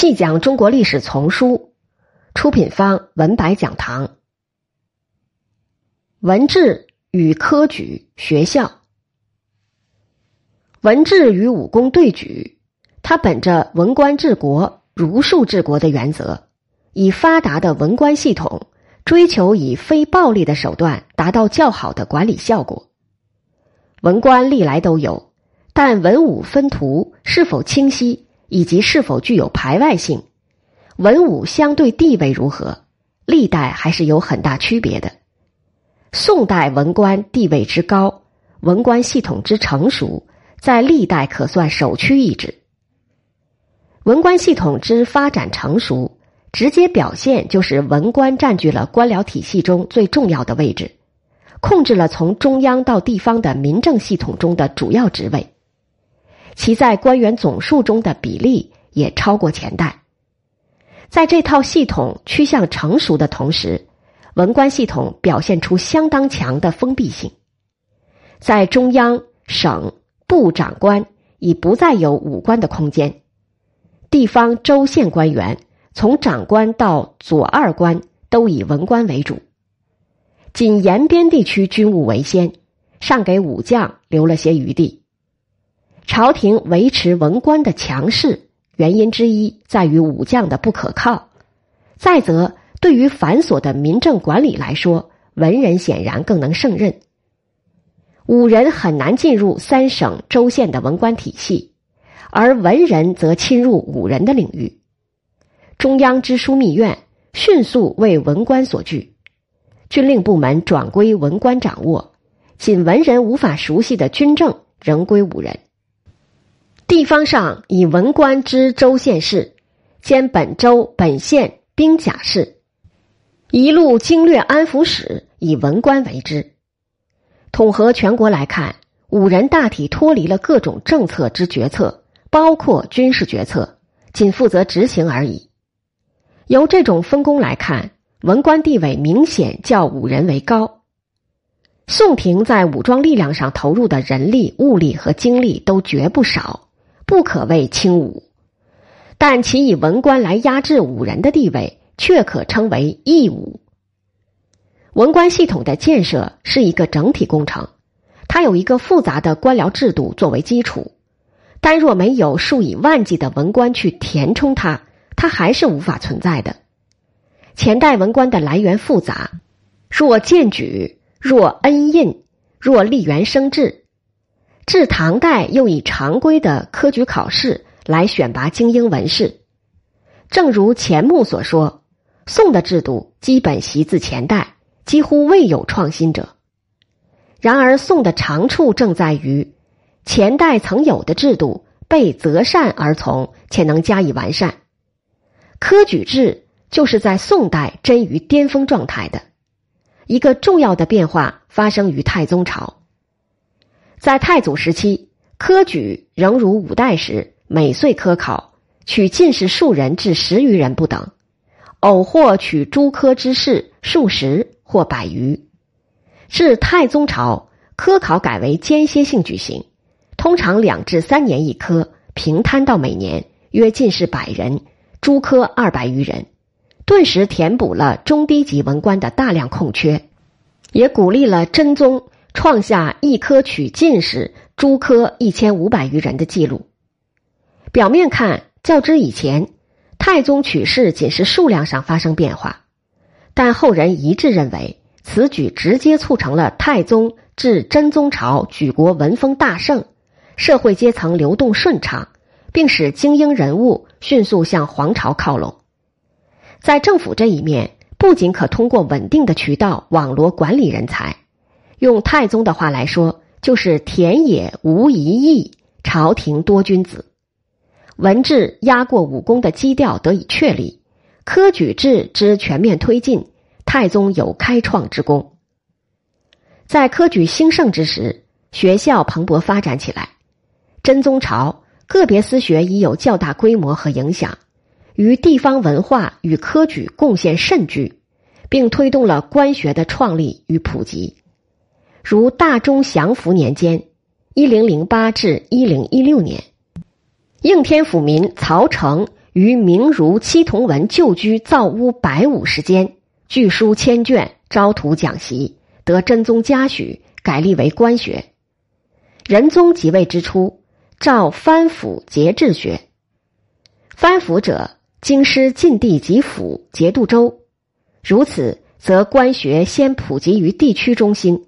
细讲中国历史丛书，出品方文白讲堂。文治与科举学校，文治与武功对举，他本着文官治国、儒术治国的原则，以发达的文官系统，追求以非暴力的手段达到较好的管理效果。文官历来都有，但文武分途是否清晰？以及是否具有排外性，文武相对地位如何，历代还是有很大区别的。宋代文官地位之高，文官系统之成熟，在历代可算首屈一指。文官系统之发展成熟，直接表现就是文官占据了官僚体系中最重要的位置，控制了从中央到地方的民政系统中的主要职位。其在官员总数中的比例也超过前代。在这套系统趋向成熟的同时，文官系统表现出相当强的封闭性。在中央、省、部长官已不再有武官的空间，地方州县官员从长官到左二官都以文官为主，仅延边地区军务为先，尚给武将留了些余地。朝廷维持文官的强势，原因之一在于武将的不可靠。再则，对于繁琐的民政管理来说，文人显然更能胜任。武人很难进入三省州县的文官体系，而文人则侵入武人的领域。中央之枢密院迅速为文官所据，军令部门转归文官掌握，仅文人无法熟悉的军政仍归武人。地方上以文官知州县事，兼本州本县兵甲事，一路经略安抚使以文官为之。统合全国来看，五人大体脱离了各种政策之决策，包括军事决策，仅负责执行而已。由这种分工来看，文官地位明显较五人为高。宋廷在武装力量上投入的人力、物力和精力都绝不少。不可谓轻武，但其以文官来压制武人的地位，却可称为义武。文官系统的建设是一个整体工程，它有一个复杂的官僚制度作为基础，但若没有数以万计的文官去填充它，它还是无法存在的。前代文官的来源复杂，若荐举，若恩印，若立元生制。至唐代，又以常规的科举考试来选拔精英文士。正如钱穆所说，宋的制度基本习自前代，几乎未有创新者。然而，宋的长处正在于前代曾有的制度被择善而从，且能加以完善。科举制就是在宋代臻于巅峰状态的一个重要的变化，发生于太宗朝。在太祖时期，科举仍如五代时每岁科考，取进士数人至十余人不等，偶或取诸科之士数十或百余。至太宗朝，科考改为间歇性举行，通常两至三年一科，平摊到每年约进士百人，诸科二百余人，顿时填补了中低级文官的大量空缺，也鼓励了真宗。创下一科取进士、诸科一千五百余人的记录。表面看，较之以前，太宗取士仅是数量上发生变化，但后人一致认为，此举直接促成了太宗至真宗朝举国文风大盛，社会阶层流动顺畅，并使精英人物迅速向皇朝靠拢。在政府这一面，不仅可通过稳定的渠道网罗管理人才。用太宗的话来说，就是田野无一义，朝廷多君子，文治压过武功的基调得以确立，科举制之全面推进，太宗有开创之功。在科举兴盛之时，学校蓬勃发展起来，真宗朝个别私学已有较大规模和影响，于地方文化与科举贡献甚巨，并推动了官学的创立与普及。如大中祥符年间（一零零八至一零一六年），应天府民曹成于明儒戚同文旧居造屋百五十间，据书千卷，招徒讲习，得真宗嘉许，改立为官学。仁宗即位之初，诏藩府节制学。藩府者，京师禁地及府节度州，如此，则官学先普及于地区中心。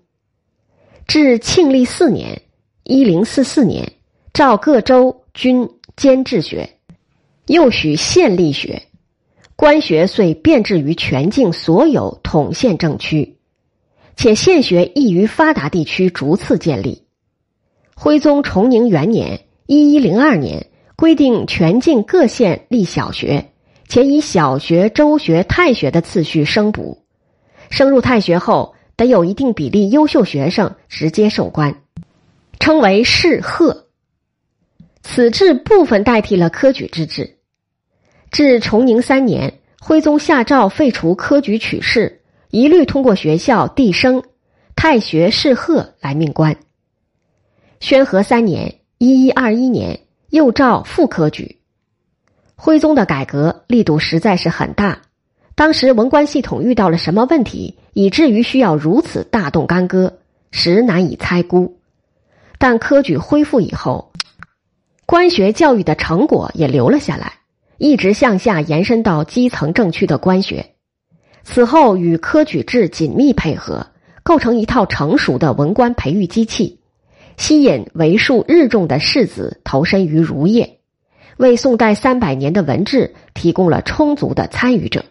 至庆历四年（一零四四年），诏各州均兼治学。又许县立学，官学遂遍置于全境所有统县政区，且县学亦于发达地区逐次建立。徽宗崇宁元年（一一零二年）规定全境各县立小学，且以小学、州学、太学的次序升补。升入太学后，得有一定比例优秀学生直接授官，称为士贺。此制部分代替了科举之制。至崇宁三年，徽宗下诏废除科举取士，一律通过学校递升、太学士贺来命官。宣和三年（一一二一年），又诏复科举。徽宗的改革力度实在是很大。当时文官系统遇到了什么问题，以至于需要如此大动干戈，实难以猜估。但科举恢复以后，官学教育的成果也留了下来。一直向下延伸到基层政区的官学，此后与科举制紧密配合，构成一套成熟的文官培育机器，吸引为数日众的士子投身于儒业，为宋代三百年的文治提供了充足的参与者。